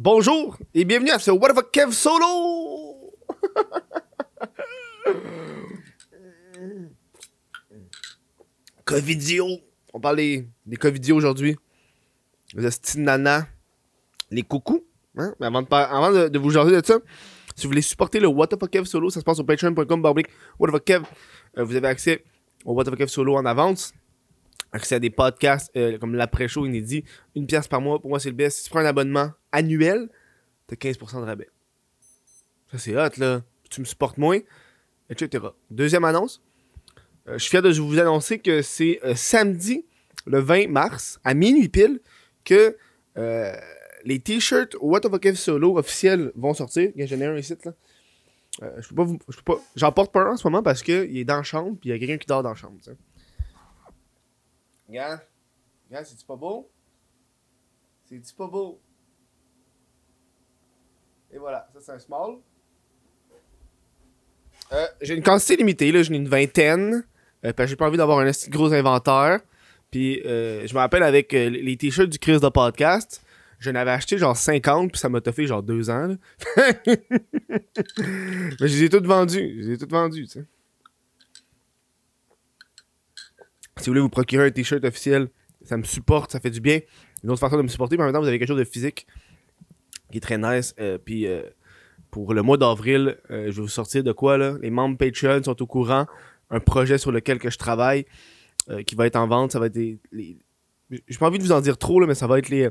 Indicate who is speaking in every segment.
Speaker 1: Bonjour et bienvenue à ce What the fuck Kev Solo! Covidio! On parle des, des Covidio aujourd'hui. Les nana. Les coucous. Hein? Mais avant, de, avant de, vous jaser de ça, si vous voulez supporter le What fuck Kev Solo, ça se passe sur patreon.com What the fuck Kev. Euh, vous avez accès au What fuck Kev Solo en avance. Accès à des podcasts euh, comme l'après-show inédit. Une pièce par mois, pour moi c'est le best. Si tu prends un abonnement annuel, t'as 15% de rabais. Ça c'est hot là. Tu me supportes moins, etc. Deuxième annonce. Euh, je suis fier de vous annoncer que c'est euh, samedi, le 20 mars, à minuit pile, que les t-shirts What of a Kev Solo officiels vont sortir. J'en ai un là. Je peux pas vous. J'en porte pas un en ce moment parce qu'il est dans la chambre puis il y a quelqu'un qui dort dans la chambre. Regarde. Regarde, c'est-tu pas beau? C'est-tu pas beau? Et voilà, ça c'est un small. Euh, j'ai une quantité limitée, là, j'en ai une vingtaine. Euh, j'ai pas envie d'avoir un gros inventaire. Puis euh, je me rappelle avec euh, les t-shirts du Chris de podcast, j'en avais acheté genre 50, puis ça m'a toffé genre 2 ans. là. Mais je les ai toutes vendus. Je les ai tu sais. Si vous voulez vous procurer un t-shirt officiel, ça me supporte, ça fait du bien. Une autre façon de me supporter, mais en même temps, vous avez quelque chose de physique qui est très nice. Euh, puis euh, pour le mois d'avril, euh, je vais vous sortir de quoi là? Les membres Patreon sont au courant. Un projet sur lequel que je travaille qui va être en vente. Ça va être les- J'ai pas envie de vous en dire trop, là, mais ça va être les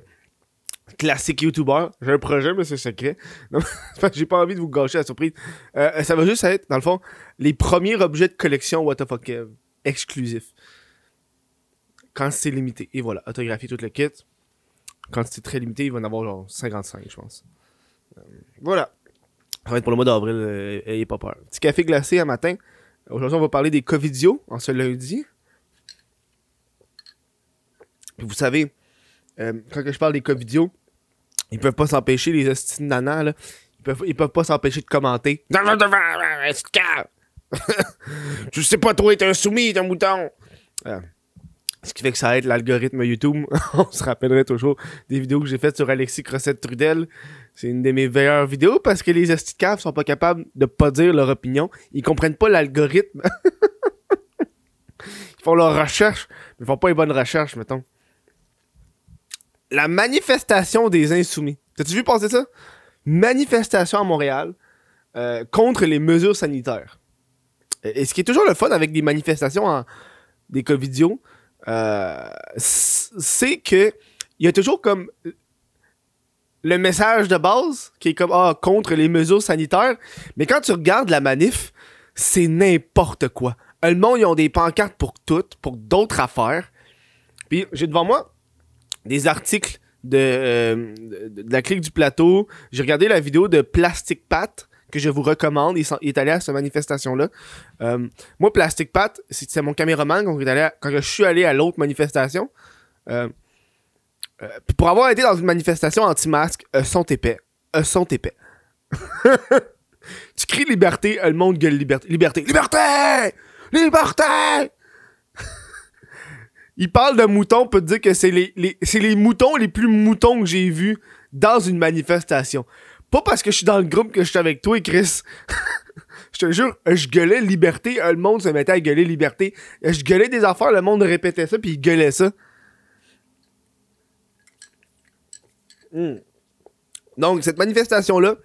Speaker 1: classiques YouTubers. J'ai un projet, mais c'est secret. J'ai pas envie de vous gâcher la surprise. Ça va juste être, dans le fond, les premiers objets de collection What exclusifs. Quand c'est limité. Et voilà, autographier tout le kit. Quand c'est très limité, il va en avoir genre 55, je pense. Euh, voilà. Ça va être pour le mois d'avril, euh, ayez pas peur. Petit café glacé à matin. Aujourd'hui, on va parler des Covidio en ce lundi. Puis vous savez, euh, quand je parle des Covidio, ils peuvent pas s'empêcher, les hosties de. Ils peuvent, peuvent pas s'empêcher de commenter. Je sais pas trop, t'es un soumis, un mouton. Euh, ce qui fait que ça aide l'algorithme YouTube. On se rappellerait toujours des vidéos que j'ai faites sur Alexis Crossette Trudel. C'est une de mes meilleures vidéos parce que les hosties de caves sont pas capables de pas dire leur opinion. Ils comprennent pas l'algorithme. ils font leur recherche, mais ils font pas les bonnes recherches, mettons. La manifestation des insoumis. T'as-tu vu passer ça? Manifestation à Montréal euh, contre les mesures sanitaires. Et ce qui est toujours le fun avec des manifestations en, des Covidios, euh, c'est que il y a toujours comme le message de base qui est comme ah contre les mesures sanitaires, mais quand tu regardes la manif, c'est n'importe quoi. Le monde ils ont des pancartes pour toutes, pour d'autres affaires. Puis j'ai devant moi des articles de, euh, de la clique du plateau. J'ai regardé la vidéo de Plastic Pat que je vous recommande. Il, est allé à cette manifestation-là. Euh, moi, Plastic Pat, c'est mon caméraman quand, je suis allé à l'autre manifestation. Euh, euh, pour avoir été dans une manifestation anti-masque, sont épais. Sont épais. tu cries liberté, le monde gueule liberté. Liberté! Liberté! Liberté! Il parle de moutons, on peut te dire que c'est les, les moutons les plus moutons que j'ai vus dans une manifestation. Pas parce que je suis dans le groupe que je suis avec toi, Chris. je te jure, je gueulais liberté, euh, le monde se mettait à gueuler liberté. Je gueulais des affaires, le monde répétait ça, puis il gueulait ça. Hmm. Donc, cette manifestation-là,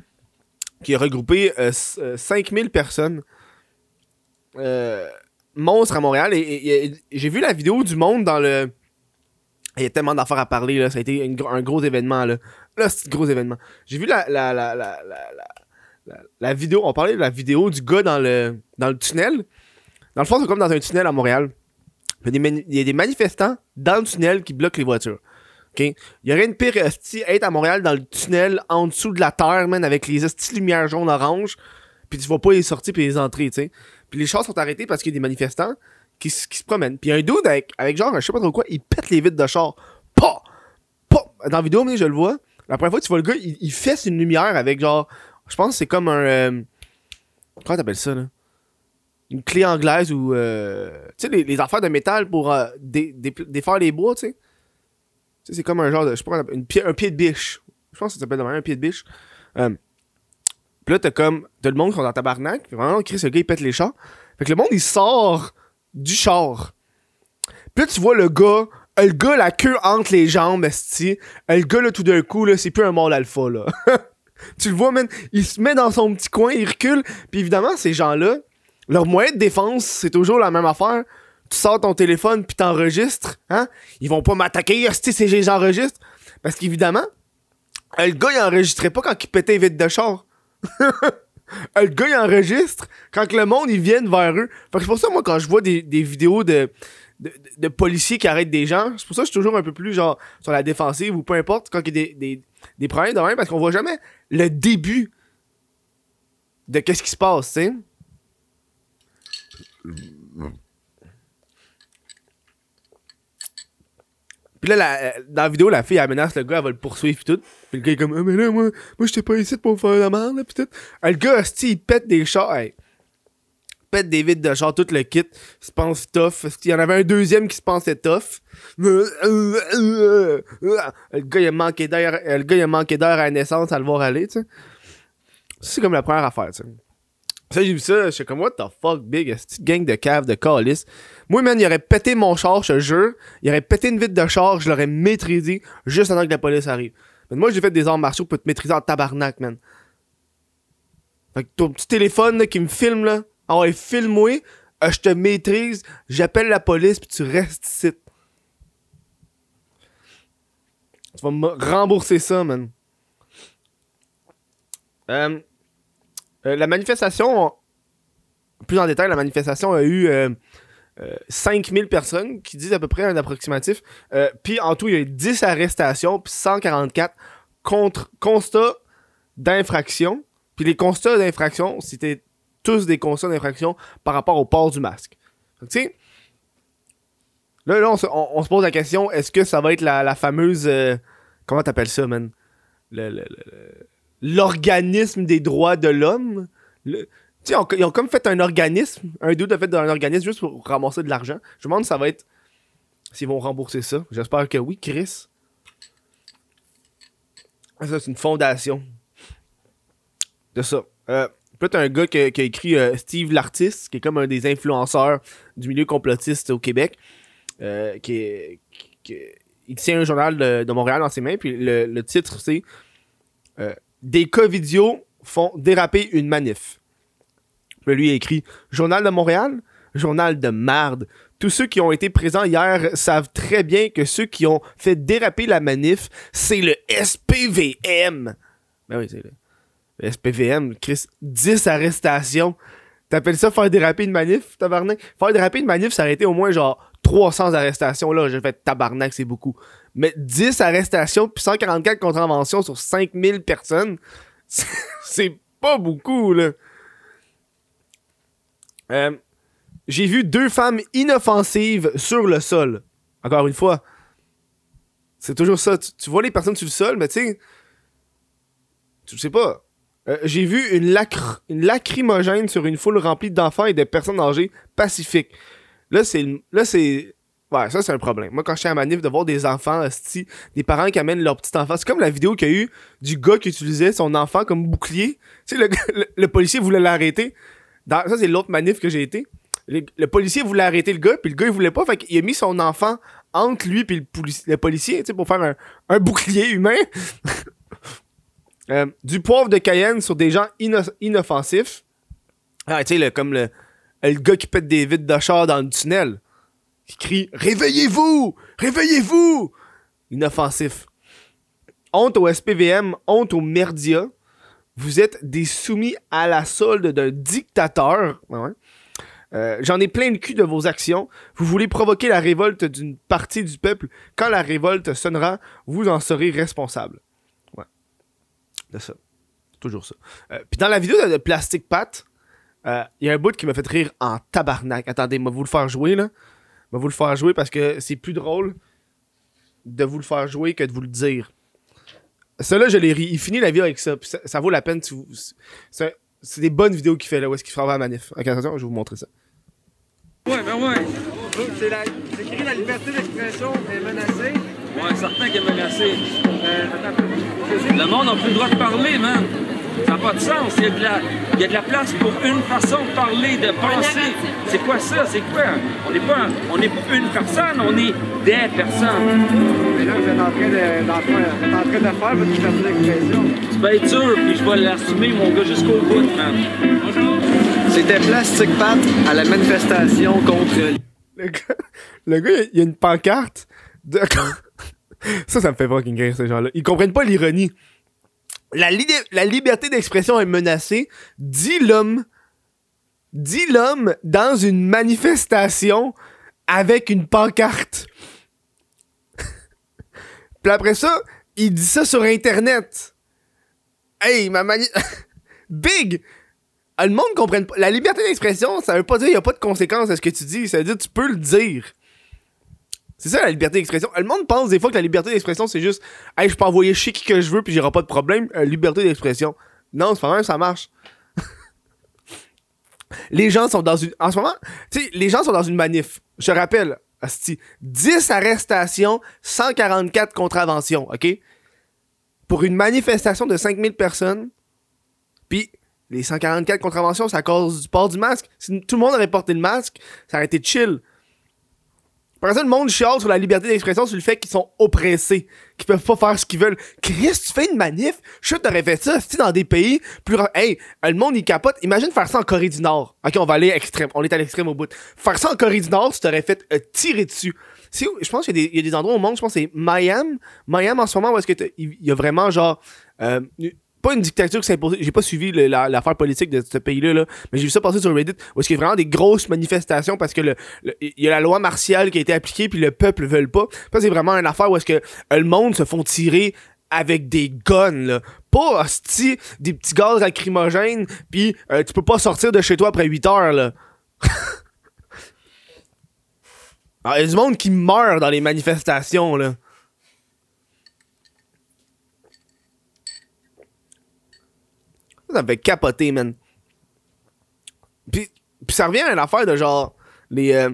Speaker 1: qui a regroupé euh, s- euh, 5000 personnes, euh, monstre à Montréal, j'ai vu la vidéo du monde dans le... Il y a tellement d'affaires à parler, là. Ça a été un gros événement, là. Là, c'est gros événement. J'ai vu la, la, la, la, la, vidéo. On parlait de la vidéo du gars dans le, dans le tunnel. Dans le fond, c'est comme dans un tunnel à Montréal. Il y, a des manifestants dans le tunnel qui bloquent les voitures. OK? Il y aurait une pire hostie être à Montréal dans le tunnel en dessous de la terre, man, avec les hosties lumières jaune-orange. Puis tu vois pas les sorties puis les entrées, tu sais. Puis les chars sont arrêtés parce qu'il y a des manifestants qui, qui se promènent. Puis y un dude avec, avec genre, je sais pas trop quoi, il pète les vitres de char. Pas! Pas! Dans la vidéo, mais je le vois. La première fois tu vois le gars, il, fesse une lumière avec genre, je pense que c'est comme un. euh, comment t'appelles ça, là? Une clé anglaise ou. euh, tu sais, les, affaires de métal pour euh, dé- dé- défaire les bois, tu sais. Tu sais, c'est comme un genre de. Je pas, une un pied de biche. Je pense que ça s'appelle de même, un pied de biche. Euh, puis là, t'as comme. T'as le monde qui sont dans tabarnak. Puis vraiment, Chris, le gars, il pète les chars. Fait que le monde, il sort du char. Puis là, tu vois le gars. Le gars, la queue entre les jambes, esti. Le gars, là, tout d'un coup, là, c'est plus un mâle alpha, là. tu le vois, man. Il se met dans son petit coin, il recule. Puis évidemment, ces gens-là, leur moyen de défense, c'est toujours la même affaire. Tu sors ton téléphone, puis t'enregistres, hein. Ils vont pas m'attaquer, esti, si j'enregistre. Parce qu'évidemment, le gars, il enregistrait pas quand il pétait vite de char. Le gars, il enregistre quand le monde, ils viennent vers eux. Fait que c'est pour ça, moi, quand je vois des vidéos de, de, policiers qui arrêtent des gens, c'est pour ça que je suis toujours un peu plus, genre, sur la défensive ou peu importe, quand il y a des, des, des problèmes de même, parce qu'on voit jamais le début de qu'est-ce qui se passe, tu sais. Puis là, la- dans la vidéo, la fille, elle menace le gars, elle va le poursuivre pis tout. Puis le gars est comme, ah, mais là, moi, moi j'étais pas ici pour faire la merde, là, pis tout. Ah, le gars, hostie, il pète des chars, hey. Pète des vides de char, tout le kit. Se pense tough. Il y en avait un deuxième qui se pensait tough. Le gars, il a manqué d'air, le gars, il a manqué à la naissance à le voir aller, tu sais. C'est comme la première affaire, tu. Ça, j'ai vu ça, j'étais comme, what the fuck, big, cette gang de cave, de calice. Moi, man, il aurait pété mon char, je te jure. Il aurait pété une vitre de char, je l'aurais maîtrisé juste avant que la police arrive. Mais moi, j'ai fait des arts martiaux pour te maîtriser en tabarnak, man. Fait que ton petit téléphone qui me filme, là, ah ouais, filme-moi, euh, je te maîtrise, j'appelle la police, puis tu restes ici. Tu vas me rembourser ça, man. Euh, euh, la manifestation, plus en détail, la manifestation a eu euh, euh, 5000 personnes, qui disent à peu près un approximatif. Puis en tout, il y a eu 10 arrestations, puis 144 contre constats d'infraction. Puis les constats d'infraction, c'était tous des constats d'infraction par rapport au port du masque. Tu sais, là, là on, se, pose la question, est-ce que ça va être la, fameuse... euh, comment t'appelles ça, man? L'organisme des droits de l'homme? Tu sais, ils ont comme fait un organisme, un doute a fait un organisme juste pour ramasser de l'argent. Je me demande si ça va être... S'ils vont rembourser ça. J'espère que oui, Chris. Ça, c'est une fondation. De ça. Euh, puis t'as un gars qui, a- écrit euh, Steve l'artiste, qui est comme un des influenceurs du milieu complotiste au Québec. euh, qui tient un journal de, Montréal dans ses mains, puis le, titre, c'est euh, Des cas vidéo font déraper une manif. Puis lui, il écrit Journal de Montréal, journal de marde. Tous ceux qui ont été présents hier savent très bien que ceux qui ont fait déraper la manif, c'est le SPVM. Ben oui, c'est le SPVM. Chris, 10 arrestations. T'appelles ça faire déraper une manif, tabarnak? Faire déraper une manif, ça aurait été au moins genre 300 arrestations. Là, j'ai fait tabarnak, c'est beaucoup. Mais 10 arrestations puis 144 contraventions sur 5000 personnes, c'est- pas beaucoup, là. Euh, j'ai vu deux femmes inoffensives sur le sol. Encore une fois. C'est toujours ça. Tu, tu vois les personnes sur le sol, mais tu sais. Tu sais pas. Euh, j'ai vu une, lacr- une lacrymogène sur une foule remplie d'enfants et de personnes âgées pacifiques. Là, c'est. Là, c'est. Ouais, ça, c'est un problème. Moi, quand j'étais à manif, de voir des enfants, des parents qui amènent leur petit enfant. C'est comme la vidéo qu'il y a eu du gars qui utilisait son enfant comme bouclier. Tu sais, le, le- policier voulait l'arrêter. Ça, c'est l'autre manif que j'ai été. Le, policier voulait arrêter le gars, puis le gars, il voulait pas. Fait qu'il a mis son enfant entre lui polici- le policier, tu sais, pour faire un, un bouclier humain. Euh, du poivre de Cayenne sur des gens ino- inoffensifs. Ah, tu sais, comme le, le gars qui pète des vitres de dans le tunnel. Qui crie Réveillez-vous Réveillez-vous Inoffensif. Honte au SPVM, honte aux merdias. Vous êtes des soumis à la solde d'un dictateur. Euh, J'en ai plein le cul de vos actions. Vous voulez provoquer la révolte d'une partie du peuple. Quand la révolte sonnera, vous en serez responsable. De. Toujours ça. Euh, Puis dans la vidéo de, Plastic Pat, euh, il y a un bout qui m'a fait rire en tabarnak. Attendez, moi vous le faire jouer là. Moi vous le faire jouer parce que c'est plus drôle de vous le faire jouer que de vous le dire. Celui-là, je l'ai ri. Il finit la vidéo avec ça. ça, ça vaut la peine. C'est des bonnes vidéos qu'il fait là où est-ce qu'il fera la manif. Ok, attention, je vais vous montrer ça.
Speaker 2: Ouais, ben ouais.
Speaker 3: C'est écrit la liberté d'expression est menacée.
Speaker 2: Ouais, certain qu'il est menacé. Euh, le monde n'a plus le droit de parler, man. Ça n'a pas de sens. Il y, a de la, il y a de la place pour une façon de parler, de penser. C'est quoi ça? C'est quoi? On n'est pas, on n'est pas une personne, on est des personnes.
Speaker 3: Mais là, vous êtes en train de, dans- vous êtes en train de faire votre liberté d'expression.
Speaker 2: Tu vas être dur, puis je vais l'assumer, mon gars, jusqu'au bout, man. Bonjour.
Speaker 3: C'était Plastic Pat à la manifestation contre
Speaker 1: Le gars, le gars, il y a- il y a une pancarte. De... ça, ça me fait fucking rire, ces gens-là. Ils comprennent pas l'ironie. La, li- la liberté d'expression est menacée, dit l'homme. Dit l'homme dans une manifestation avec une pancarte. Puis après ça, il dit ça sur Internet. Hey, ma mani... Big! Ah, Le monde comprenne pas. La liberté d'expression, ça veut pas dire qu'il n'y a pas de conséquences à ce que tu dis. Ça veut dire que tu peux le dire. C'est ça la liberté d'expression. Le monde pense des fois que la liberté d'expression, c'est juste Hey, je peux envoyer chier qui que je veux puis j'aurai pas de problème. Euh, liberté d'expression. Non, c'est pas même ça marche. les gens sont dans une. En ce moment, tu sais, les gens sont dans une manif. Je rappelle, asti, 10 arrestations, 144 contraventions, OK? Pour une manifestation de 5000 personnes. Puis les 144 contraventions, c'est à cause du port du masque. Si tout le monde aurait porté le masque, ça aurait été chill. Par ça, le monde chiale sur la liberté d'expression sur le fait qu'ils sont oppressés, qu'ils peuvent pas faire ce qu'ils veulent. Chris, tu fais une manif, je t'aurais fait ça, si dans des pays plus... Hey, le monde, il capote. Imagine faire ça en Corée du Nord. Ok, on va aller extrême. On est à l'extrême au bout. Faire ça en Corée du Nord, tu t'aurais fait euh, tirer dessus. Où? Je pense qu'il y, a des- endroits au monde, je pense que c'est Miami. Miami, en ce moment, où est-ce que il y a vraiment genre... euh, pas une dictature qui s'impose. J'ai pas suivi l'affaire politique de ce pays-là, là, mais j'ai vu ça passer sur Reddit où est-ce qu'il y a vraiment des grosses manifestations parce que le, il y a la loi martiale qui a été appliquée puis le peuple veut pas. Ça c'est vraiment une affaire où est-ce que euh, le monde se font tirer avec des guns là, pas hostie des petits gaz lacrymogènes puis euh, tu peux pas sortir de chez toi après 8 heures là. Alors, il y a du monde qui meurt dans les manifestations là. Ça, me fait capoter, man. Puis, ça revient à l'affaire de genre, les. Euh,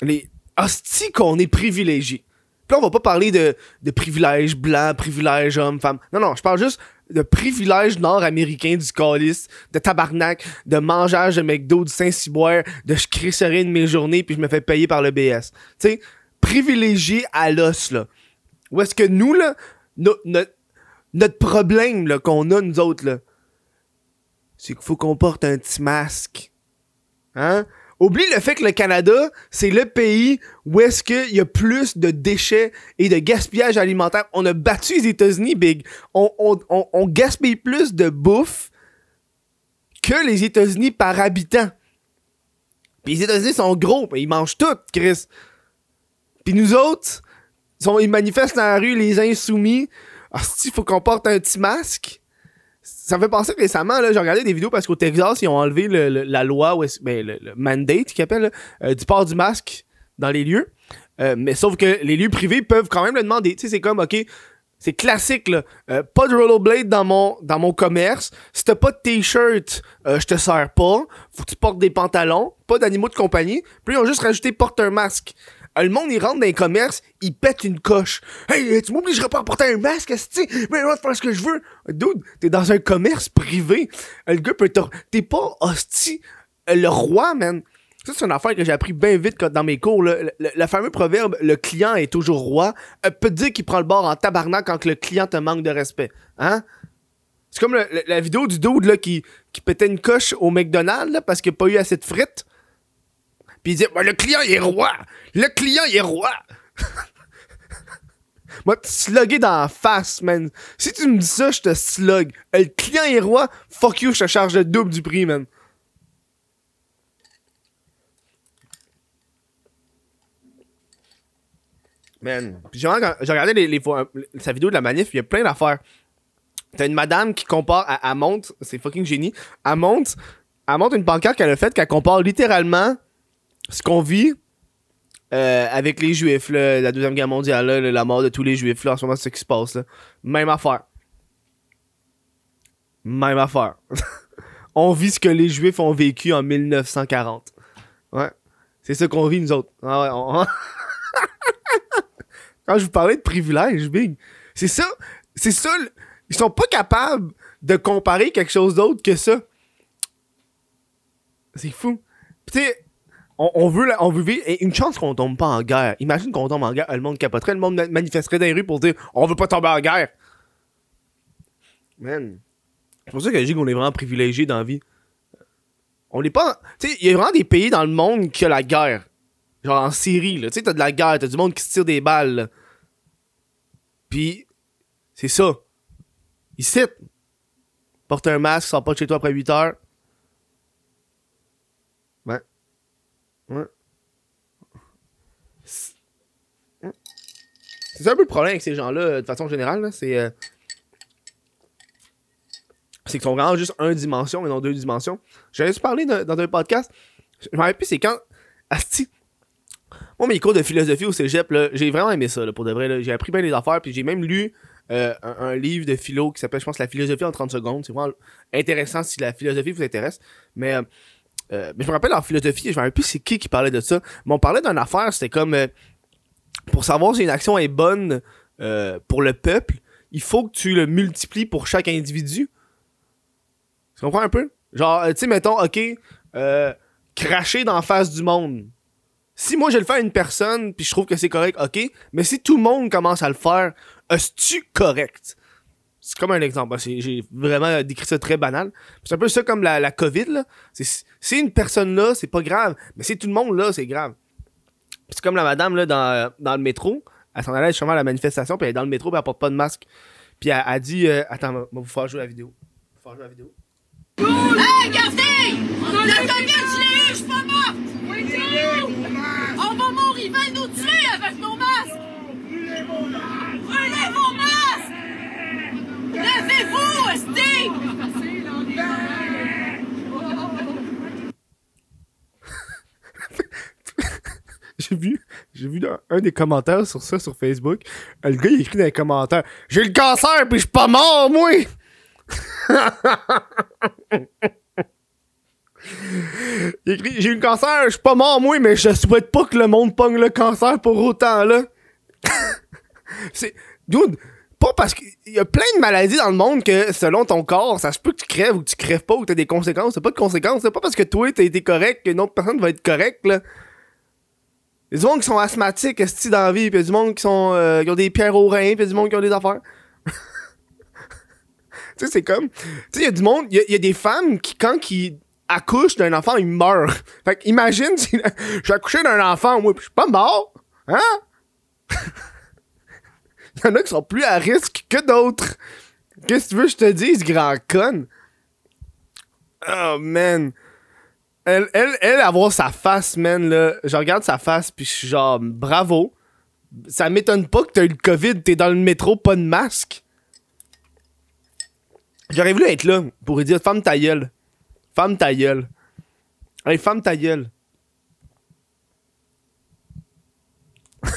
Speaker 1: les hosties qu'on est privilégiés. Puis là, on va pas parler de, de privilèges blancs, privilèges hommes, femmes. Non, non, je parle juste de privilèges nord-américains du calice, de tabarnak, de mangeage de McDo, du Saint-Cyboire, de je crisserai de mes journées puis je me fais payer par le BS. Tu sais, privilégié à l'os, là. Où est-ce que nous, là, no- no- notre problème, qu'on a, nous autres, là, c'est qu'il faut qu'on porte un petit masque. Hein? Oublie le fait que le Canada, c'est le pays où est-ce qu'il y a plus de déchets et de gaspillage alimentaire. On a battu les États-Unis, Big. On, on, on, gaspille plus de bouffe que les États-Unis par habitant. Puis les États-Unis sont gros, puis ils mangent tout, Chris. Puis nous autres, ils manifestent dans la rue, les insoumis. Ah, il faut qu'on porte un petit masque. Ça me fait penser récemment, là, j'ai regardé des vidéos parce qu'au Texas, ils ont enlevé le- la loi, ben, le, le mandate qu'ils appellent, euh, du port du masque dans les lieux. Euh, mais sauf que les lieux privés peuvent quand même le demander. Tu sais, c'est comme, OK, c'est classique, là. Euh, pas de rollerblade dans mon, dans mon commerce. Si t'as pas de t-shirt, je te sers pas. Faut que tu portes des pantalons. Pas d'animaux de compagnie. Puis ils ont juste rajouté porte un masque. Le monde, il rentre dans les commerces, il pète une coche. Hey, tu m'obligeras pas à porter un masque, esti? Mais je vais faire ce que je veux. Dude, t'es dans un commerce privé. Le gars peut te... T'es pas hostie. euh, Le roi, man. Ça, c'est une affaire que j'ai appris bien vite dans mes cours. Le, le- fameux proverbe « le client est toujours roi peut dire qu'il prend le bord en tabarnak quand le client te manque de respect. Hein? C'est comme la vidéo du dude là, qui, qui pétait une coche au McDonald's parce qu'il n'a pas eu assez de frites. Puis il dit Ben, Le client est roi Le client est roi Moi, te slugger dans la face, man. Si tu me dis ça, je te slug. Le client est roi, fuck you, je te charge le double du prix, man. Man. J'ai regardé les, sa vidéo de la manif, il y a plein d'affaires. T'as une madame qui compare, elle, elle monte, c'est fucking génie, elle monte, elle monte une pancarte qu'elle a faite, qu'elle compare littéralement ce qu'on vit euh, avec les juifs, la Deuxième Guerre mondiale, la mort de tous les juifs, là, en ce moment, c'est ce qui se passe. Là. Même affaire. Même affaire. on vit ce que les juifs ont vécu en 1940. Ouais. C'est ça qu'on vit, nous autres. Ah Quand je vous parlais de privilèges, big. C'est ça. C'est ça. Ils sont pas capables de comparer quelque chose d'autre que ça. C'est fou. Tu sais, on, veut, la- on veut vivre. Et une chance qu'on tombe pas en guerre. Imagine qu'on tombe en guerre, le monde capoterait, le monde ma- manifesterait dans les rues pour dire on veut pas tomber en guerre. Man. C'est pour ça que je dis qu'on est vraiment privilégié dans la vie. On n'est pas. Tu sais, il y a vraiment des pays dans le monde qui ont la guerre. Genre en Syrie, là. Tu sais, t'as de la guerre, t'as du monde qui se tire des balles, là. Puis, c'est ça. Ici, porte un masque, sors pas de chez toi après 8 heures. Ouais. Ouais. C'est c'est un peu le problème avec ces gens-là, euh, de façon générale. C'est. euh, c'est qu'ils sont vraiment juste une dimension et non deux dimensions. J'avais juste parlé dans, un podcast? Je me rappelle plus, c'est quand. Asti. Moi, mes cours de philosophie au cégep, j'ai vraiment aimé ça, là, pour de vrai. J'ai appris bien des affaires, puis j'ai même lu euh, un, livre de philo qui s'appelle, je pense, La philosophie en 30 secondes. C'est vraiment intéressant si la philosophie vous intéresse. Mais, euh, mais je me rappelle en philosophie, je me rappelle plus c'est qui qui parlait de ça. Mais on parlait d'une affaire, c'était comme. Pour savoir si une action est bonne euh, pour le peuple, il faut que tu le multiplies pour chaque individu. Tu comprends un peu? Genre, euh, tu sais, mettons, ok, euh, cracher dans la face du monde. Si moi je le fais à une personne, puis je trouve que c'est correct, ok, mais si tout le monde commence à le faire, est-ce-tu correct? C'est comme un exemple. J'ai vraiment décrit ça très banal. C'est un peu ça comme la, COVID, là. Si une personne là, c'est pas grave, mais si tout le monde là, c'est grave. C'est comme la madame là, dans, dans le métro. Elle s'en allait justement à la manifestation, puis elle est dans le métro, puis elle porte pas de masque. Puis elle a dit euh, Attends, va vous faire jouer la vidéo. Vous faire jouer la vidéo.
Speaker 4: Hey, regardez! La COVID, je l'ai eu, je suis pas morte! On va mourir, ils veulent nous tuer avec nos masques! Brûlez vos masques! Levez-vous, Steve!
Speaker 1: J'ai vu, j'ai vu dans un des commentaires sur ça sur Facebook. Le gars il écrit dans les commentaires J'ai le cancer, puis je suis pas mort, moi! il écrit J'ai eu le cancer, je suis pas mort, moi, mais je souhaite pas que le monde pogne le cancer pour autant, là. C'est. Dude, pas parce qu'il y a plein de maladies dans le monde que selon ton corps, ça se peut que tu crèves ou que tu crèves pas ou que t'as des conséquences. T'as pas de conséquences. C'est pas parce que toi t'as été correct qu'une autre personne va être correcte, là. Il y a du monde qui sont asthmatiques, esti, dans la vie, pis y a du monde qui sont euh, qui ont des pierres aux reins, pis y a du monde qui ont des affaires. tu sais, c'est comme. Tu sais, il y a du monde, il y, a- des femmes qui, quand ils accouchent d'un enfant, ils meurent. Fait que imagine si j'ai accouché d'un enfant, moi, pis je suis pas mort. Hein? Il y en a qui sont plus à risque que d'autres. Qu'est-ce que tu veux que je te dise, grand con? Oh, man. Elle, elle, elle, avoir sa face, man, là. Je regarde sa face, puis je suis genre, bravo. Ça m'étonne pas que t'as eu le COVID, t'es dans le métro, pas de masque. J'aurais voulu être là pour lui dire, femme ta gueule. Femme ta gueule. Hey, femme ta gueule.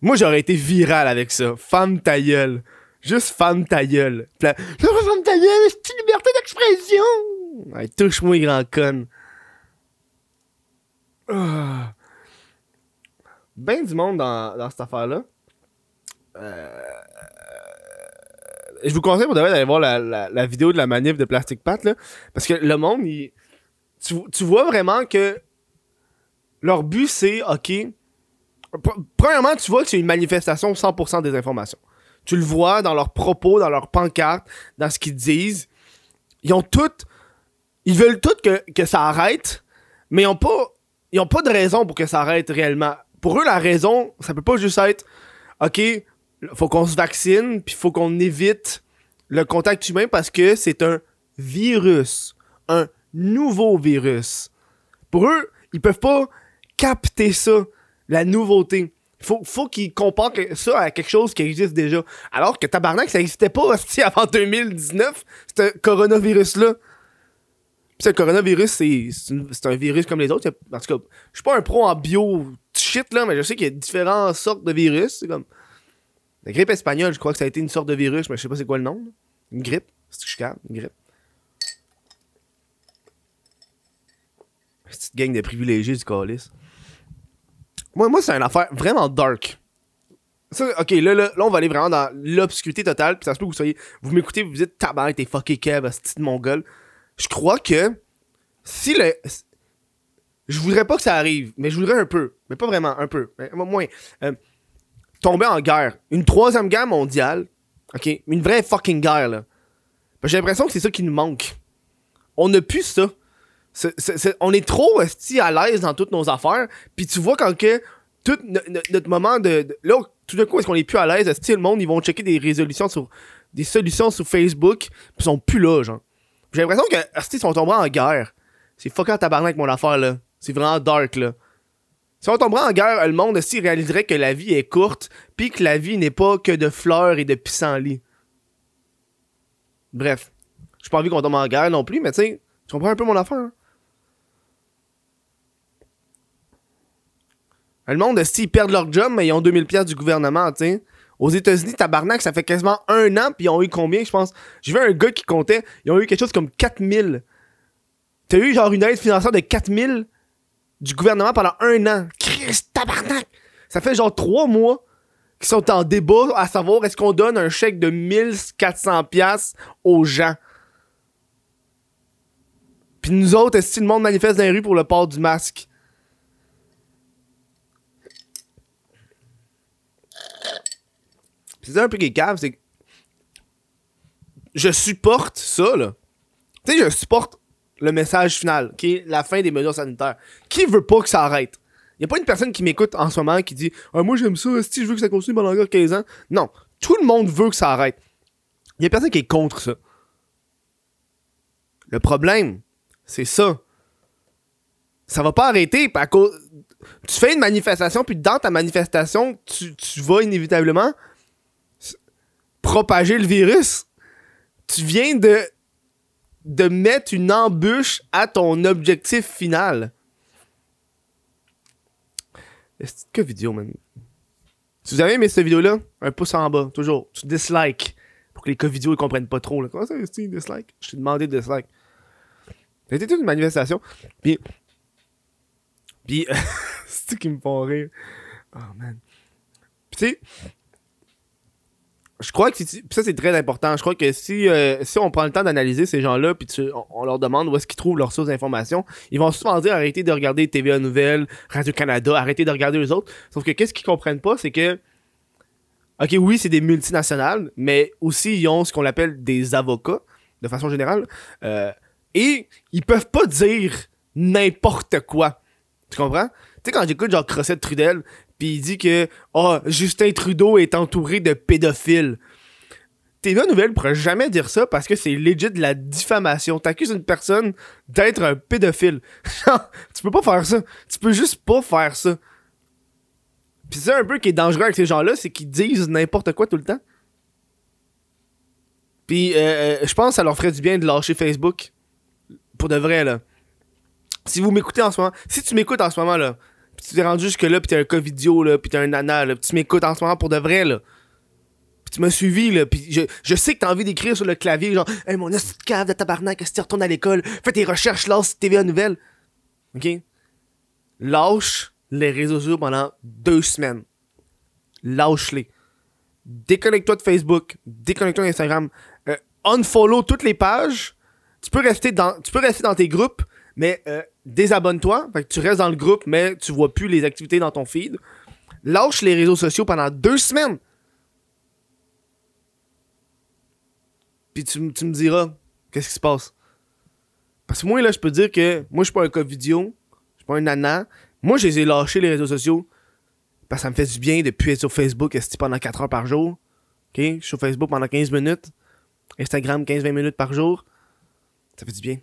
Speaker 1: Moi, j'aurais été viral avec ça. Femme ta gueule. Juste femme ta gueule. Là, femme ta gueule, c'est une liberté d'expression. Touche-moi, grand con. Ah. Ben du monde dans, dans cette affaire-là. Euh, Je vous conseille pour d'aller voir la, la- vidéo de la manif de Plastic Pat, là. Parce que le monde, il- tu, tu vois vraiment que leur but, c'est, OK, Pre- Premièrement, tu vois que c'est une manifestation 100% des informations. Tu le vois dans leurs propos, dans leurs pancartes, dans ce qu'ils disent. Ils ont toutes. Ils veulent toutes que, que ça arrête, mais ils ont pas. Ils ont pas de raison pour que ça arrête réellement. Pour eux, la raison, ça peut pas juste être OK, faut qu'on se vaccine, puis faut qu'on évite le contact humain parce que c'est un virus. Un nouveau virus. Pour eux, ils peuvent pas capter ça, la nouveauté. Faut, faut qu'ils comparent ça à quelque chose qui existe déjà. Alors que tabarnak, ça existait pas hostie, avant 2019, ce coronavirus-là. Pis ce coronavirus, c'est c'est c'est un virus comme les autres. En tout cas, je suis pas un pro en bio shit, là, mais je sais qu'il y a différentes sortes de virus. C'est comme. La grippe espagnole, je crois que ça a été une sorte de virus, mais je sais pas c'est quoi le nom. Une grippe? C'est que je calme, une grippe. Petite gang de privilégiés du calice. Moi, moi c'est une affaire vraiment dark. Ça, ok, là, là, là, on va aller vraiment dans l'obscurité totale. Puis ça se peut que vous soyez. Vous m'écoutez, vous dites tabarnak, t'es fucké Kev, petit mongol. Je crois que si le. Je voudrais pas que ça arrive, mais je voudrais un peu. Mais pas vraiment, un peu. Mais moins. Euh, tomber en guerre. Une troisième guerre mondiale. Ok? Une vraie fucking guerre, là. J'ai l'impression que c'est ça qui nous manque. On n'a plus ça. On est trop à l'aise dans toutes nos affaires. Puis tu vois quand que tout no- no- notre moment de, de- là tout d'un coup est-ce qu'on est plus à l'aise? Esti, le monde ils vont checker des résolutions sur des solutions sur Facebook puis ils sont plus là genre. J'ai l'impression que ils sont tombés en guerre. C'est fucking tabarnak mon affaire là. C'est vraiment dark là. Si on tomberait en guerre, le monde aussi réaliserait que la vie est courte, puis que la vie n'est pas que de fleurs et de pissenlits. Bref, j'ai pas envie qu'on tombe en guerre non plus, mais tu sais, tu comprends un peu mon affaire. hein? Le monde, si ils perdent leur job, mais ils ont 2000 pièces du gouvernement, tu sais. Aux États-Unis, tabarnak, ça fait quasiment un an, puis ils ont eu combien, je pense? J'ai vu un gars qui comptait, ils ont eu quelque chose comme 4000. T'as eu genre une aide financière de 4000 du gouvernement pendant un an. Christ, tabarnak! Ça fait genre trois mois qu'ils sont en débat à savoir est-ce qu'on donne un chèque de 1400 pièces aux gens. Puis nous autres, est-ce que le monde manifeste dans les rues pour le port du masque? C'est un peu qui est cave, c'est que je supporte ça, là. Tu sais, je supporte le message final, qui est la fin des mesures sanitaires. Qui veut pas que ça arrête? Y a pas une personne qui m'écoute en ce moment qui dit ah, Moi j'aime ça, si je veux que ça continue pendant encore 15 ans. Non, tout le monde veut que ça arrête. Y a personne qui est contre ça. Le problème, c'est ça. Ça va pas arrêter à cause. Tu fais une manifestation, puis dans ta manifestation, tu, tu vas inévitablement propager le virus. Tu viens de de mettre une embûche à ton objectif final. Que vidéo, man? Si vous avez aimé cette vidéo-là, un pouce en bas, toujours. Tu dislike. Pour que les cas vidéo ils comprennent pas trop. Là. Comment ça, c'est dislike? Je t'ai demandé de dislike. C'était toute une manifestation. Puis. Puis. c'est ce qui me font rire. Oh man. Puis tu sais. Je crois que ça c'est très important. Je crois que si, euh, si on prend le temps d'analyser ces gens-là, puis tu- on, on leur demande où est-ce qu'ils trouvent leurs sources d'information, ils vont souvent dire arrêtez de regarder TVA Nouvelles, Radio Canada, arrêtez de regarder les autres. Sauf que qu'est-ce qu'ils comprennent pas, c'est que ok oui c'est des multinationales, mais aussi ils ont ce qu'on appelle des avocats de façon générale, euh, et ils peuvent pas dire n'importe quoi. Tu comprends? Tu sais, quand j'écoute genre Crosset Trudel, puis il dit que oh, Justin Trudeau est entouré de pédophiles. TVA Nouvelle pourrait jamais dire ça parce que c'est legit de la diffamation. T'accuses une personne d'être un pédophile. Tu peux pas faire ça. Tu peux juste pas faire ça. Puis c'est un peu qui est dangereux avec ces gens-là, c'est qu'ils disent n'importe quoi tout le temps. Puis euh, euh, je pense que ça leur ferait du bien de lâcher Facebook. Pour de vrai, là. Si vous m'écoutez en ce moment, si tu m'écoutes en ce moment, là, pis tu t'es rendu jusque-là, pis t'es un covidio, là, pis t'es un nana, là, pis tu m'écoutes en ce moment pour de vrai, là. Pis tu m'as suivi, là, pis je, je sais que t'as envie d'écrire sur le clavier, genre, hey, mon esti de cave de tabarnak, que tu retournes à l'école, fais tes recherches, lâche TVA Nouvelle. Ok? Lâche les réseaux sociaux pendant deux semaines. Lâche-les. Déconnecte-toi de Facebook, déconnecte-toi d'Instagram, euh, unfollow toutes les pages. Tu peux rester dans, tu peux rester dans tes groupes, mais euh, désabonne-toi. Tu restes dans le groupe, mais tu vois plus les activités dans ton feed. Lâche les réseaux sociaux pendant deux semaines. Puis tu, me diras qu'est-ce qui se passe? Parce que moi, là, je peux dire que moi, je suis pas un cas vidéo. Je suis pas un nana. Moi, je les ai lâchés, les réseaux sociaux. Parce que ça me fait du bien de plus être sur Facebook esti, pendant 4 heures par jour. Je suis sur Facebook pendant 15 minutes. Instagram, 15-20 minutes par jour. Ça fait du bien.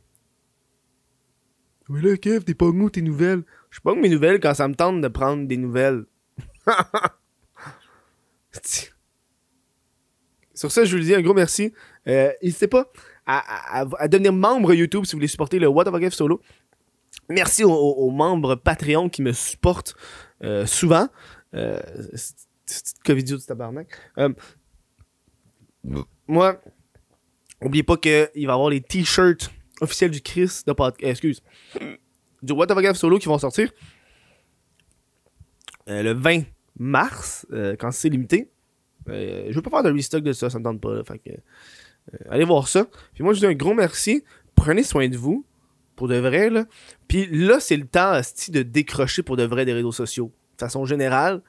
Speaker 1: Oui là, Kev, t'es pas où tes nouvelles? Je pas mes nouvelles quand ça me tente de prendre des nouvelles. Sur ça, je vous le dis un gros merci. Euh, N'hésitez pas à, à- à devenir membre YouTube si vous voulez supporter le What of a Kev solo. Merci aux, aux- aux membres Patreon qui me supportent euh, souvent. Euh, vidéo du tabarnak. Euh, moi, N'oubliez pas qu'il va y avoir les t-shirts officiels du Chris de podcast. excuse. Du What the Fuck solo qui vont sortir. euh, le 20 mars, euh, quand c'est limité. Euh, je veux pas faire de restock de ça, ça me tente pas. fait que, euh, allez voir ça. Puis moi, je vous dis un gros merci. Prenez soin de vous, pour de vrai. Là. Puis là, c'est le temps de décrocher pour de vrai des réseaux sociaux. De façon générale,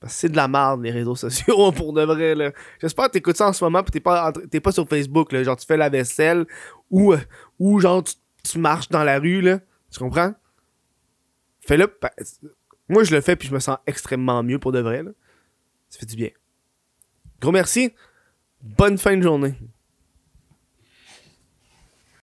Speaker 1: parce que c'est de la merde, les réseaux sociaux, pour de vrai. J'espère que t'écoutes ça en ce moment, puis t'es pas, pas sur Facebook. Là, genre, tu fais la vaisselle, ou, euh, ou genre, tu, marches dans la rue. Là, tu comprends? Fais-le. Moi, je le fais, puis je me sens extrêmement mieux pour de vrai. Là. Ça fait du bien. Gros merci. Bonne fin de journée.